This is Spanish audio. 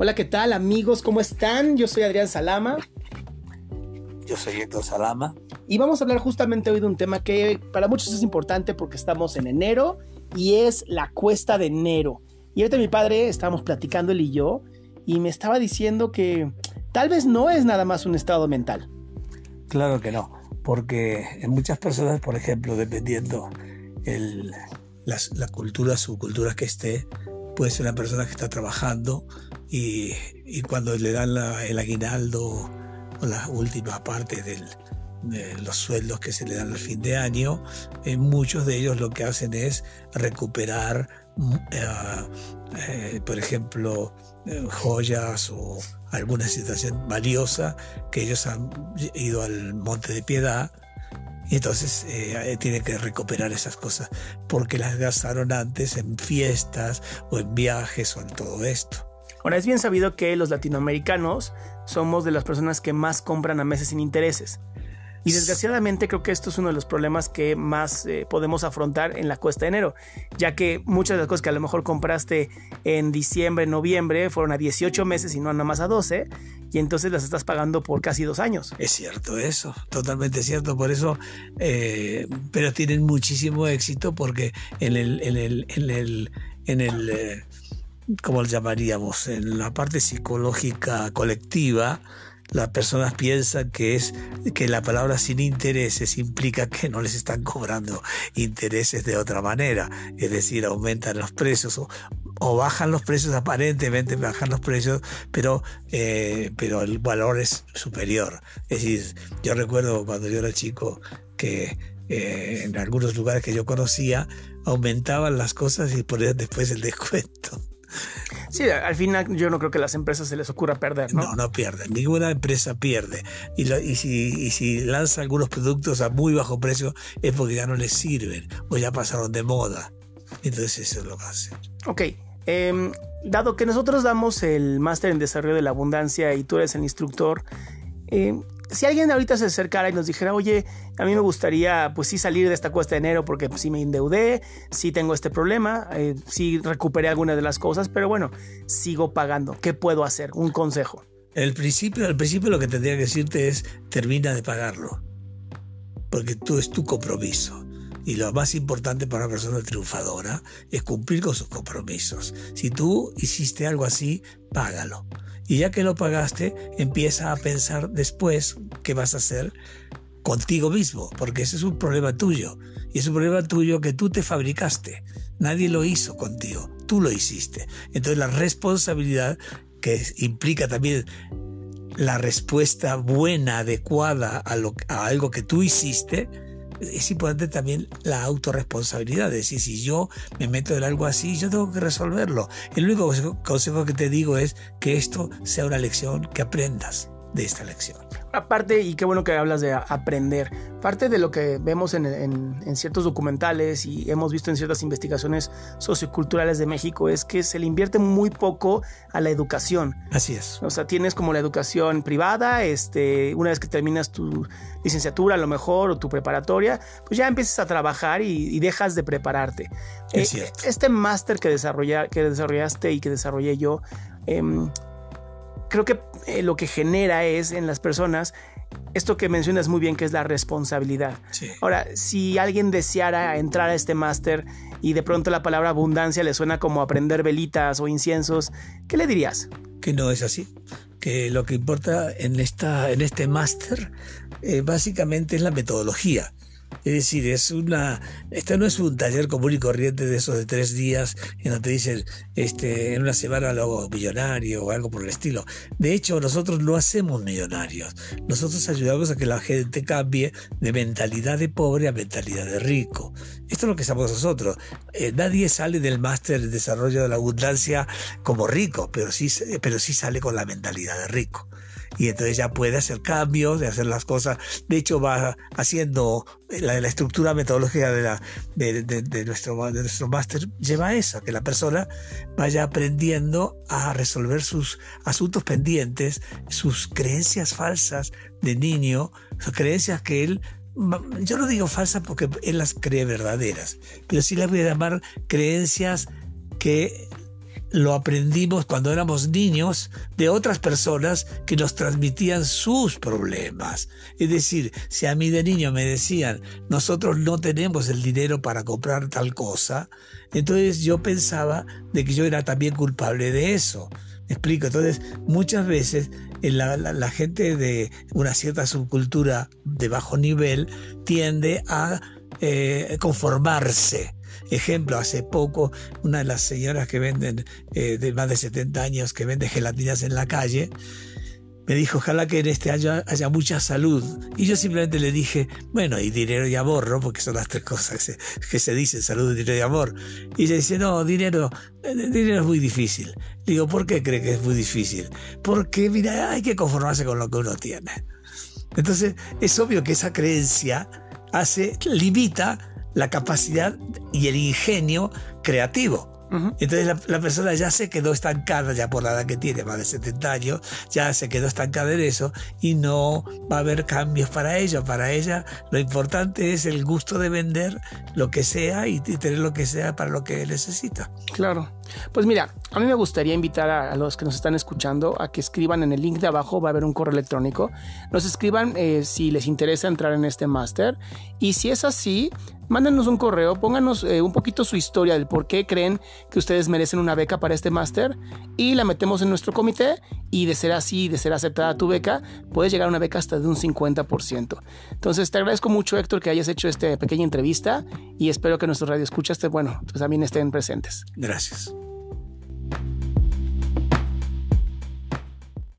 Hola, ¿qué tal amigos? ¿Cómo están? Yo soy Adrián Salama. Yo soy Héctor Salama. Y vamos a hablar justamente hoy de un tema que para muchos es importante porque estamos en enero y es la cuesta de enero. Y ahorita mi padre estábamos platicando él y yo y me estaba diciendo que tal vez no es nada más un estado mental. Claro que no, porque en muchas personas, por ejemplo, dependiendo el, la, cultura, subcultura que esté, puede ser una persona que está trabajando y, cuando le dan el aguinaldo o la última parte de los sueldos que se le dan al fin de año, eh, muchos de ellos lo que hacen es recuperar, mm, eh, eh, por ejemplo, joyas o alguna situación valiosa que ellos han ido al Monte de Piedad y entonces eh, tiene que recuperar esas cosas porque las gastaron antes en fiestas o en viajes o en todo esto. Ahora es bien sabido que los latinoamericanos somos de las personas que más compran a meses sin intereses. Y desgraciadamente creo que esto es uno de los problemas que más eh, podemos afrontar en la cuesta de enero, ya que muchas de las cosas que a lo mejor compraste en diciembre, noviembre, fueron a 18 meses y no nada más a 12, y entonces las estás pagando por casi dos años. Es cierto eso, totalmente cierto, por eso, eh, pero tienen muchísimo éxito porque en el, en el, en el, en el eh, ¿cómo lo llamaríamos? En la parte psicológica colectiva, las personas piensan que es que la palabra sin intereses implica que no les están cobrando intereses de otra manera, es decir, aumentan los precios o, bajan los precios aparentemente bajan los precios, pero eh, pero el valor es superior. Es decir, yo recuerdo cuando yo era chico que eh, en algunos lugares que yo conocía aumentaban las cosas y ponían después el descuento. Sí, al final yo no creo que a las empresas se les ocurra perder, ¿no? No, no pierden. Ninguna empresa pierde. Y, si, si lanza algunos productos a muy bajo precio es porque ya no les sirven o ya pasaron de moda. Entonces eso es lo que hacen. Ok. Em, dado que nosotros damos el máster en desarrollo de la abundancia y tú eres el instructor, eh, si alguien ahorita se acercara y nos dijera, oye, a mí me gustaría pues sí salir de esta cuesta de enero porque pues, sí me endeudé, sí tengo este problema, eh, sí recuperé algunas de las cosas, pero bueno, sigo pagando. ¿Qué puedo hacer? Un consejo. El principio, al principio lo que tendría que decirte es termina de pagarlo. Porque tú es tu compromiso. Y lo más importante para una persona triunfadora es cumplir con sus compromisos. Si tú hiciste algo así, págalo. Y ya que lo pagaste, empieza a pensar después qué vas a hacer contigo mismo, porque ese es un problema tuyo. Y es un problema tuyo que tú te fabricaste. Nadie lo hizo contigo, tú lo hiciste. Entonces la responsabilidad que implica también la respuesta buena, adecuada a, lo, a algo que tú hiciste, es importante también la autorresponsabilidad. Es decir, si yo me meto en algo así, yo tengo que resolverlo. El único consejo que te digo es que esto sea una lección que aprendas de esta lección. Aparte, y qué bueno que hablas de aprender, parte de lo que vemos en, ciertos documentales y hemos visto en ciertas investigaciones socioculturales de México es que se le invierte muy poco a la educación. Así es. O sea, tienes como la educación privada, este, una vez que terminas tu licenciatura a lo mejor o tu preparatoria, pues ya empiezas a trabajar y, dejas de prepararte. Es eh, Este máster que, que desarrollaste y que desarrollé yo, em, creo que eh, lo que genera es en las personas esto que mencionas muy bien, que es la responsabilidad. Ahora, si alguien deseara entrar a este máster y de pronto la palabra abundancia le suena como aprender velitas o inciensos, ¿qué le dirías? Que no es así. Que lo que importa en, esta, en este máster eh, básicamente es la metodología. Es decir, es una, este no es un taller común y corriente de esos de tres días en donde dicen, este, en una semana lo hago millonario o algo por el estilo. De hecho, nosotros no hacemos millonarios. Nosotros ayudamos a que la gente cambie de mentalidad de pobre a mentalidad de rico. Esto es lo que estamos nosotros. Eh, nadie sale del máster de desarrollo de la abundancia como rico, pero sí, pero sí sale con la mentalidad de rico y entonces ya puede hacer cambios, de hacer las cosas. De hecho, va haciendo la, la estructura metodológica de, la, de, nuestro, de nuestro máster, lleva a eso, que la persona vaya aprendiendo a resolver sus asuntos pendientes, sus creencias falsas de niño, sus creencias que él yo no digo falsas porque él las cree verdaderas, pero sí las voy a llamar creencias que lo aprendimos cuando éramos niños de otras personas que nos transmitían sus problemas. Es decir, si a mí de niño me decían, nosotros no tenemos el dinero para comprar tal cosa, entonces yo pensaba de que yo era también culpable de eso. ¿Me explico? Entonces, muchas veces eh, la, gente de una cierta subcultura de bajo nivel tiende a eh, conformarse Ejemplo, hace poco una de las señoras que venden eh, de más de 70 años que vende gelatinas en la calle, me dijo, ojalá que en este año haya mucha salud. Y yo simplemente le dije, bueno, y dinero y amor, ¿no? Porque son las tres cosas que se, dicen, salud, dinero y amor. Y ella dice, no, dinero, eh, dinero es muy difícil. Digo, ¿por qué cree que es muy difícil? Porque, mira, hay que conformarse con lo que uno tiene. Entonces, es obvio que esa creencia hace, limita la capacidad y el ingenio creativo. Entonces la, persona ya se quedó estancada, ya por la edad que tiene, más de 70 años, ya se quedó estancada en eso y no va a haber cambios para ella. Para ella lo importante es el gusto de vender lo que sea y, tener lo que sea para lo que necesita. Claro. Pues mira, a mí me gustaría invitar a, los que nos están escuchando a que escriban en el link de abajo, va a haber un correo electrónico. Nos escriban eh, si les interesa entrar en este máster y si es así, mándenos un correo, pónganos eh, un poquito su historia del por qué creen que ustedes merecen una beca para este máster y la metemos en nuestro comité y de ser así, de ser aceptada tu beca, puedes llegar a una beca hasta de un 50%. Entonces te agradezco mucho Héctor que hayas hecho esta pequeña entrevista y espero que nuestros radioescuchas, bueno, pues también estén presentes. Gracias.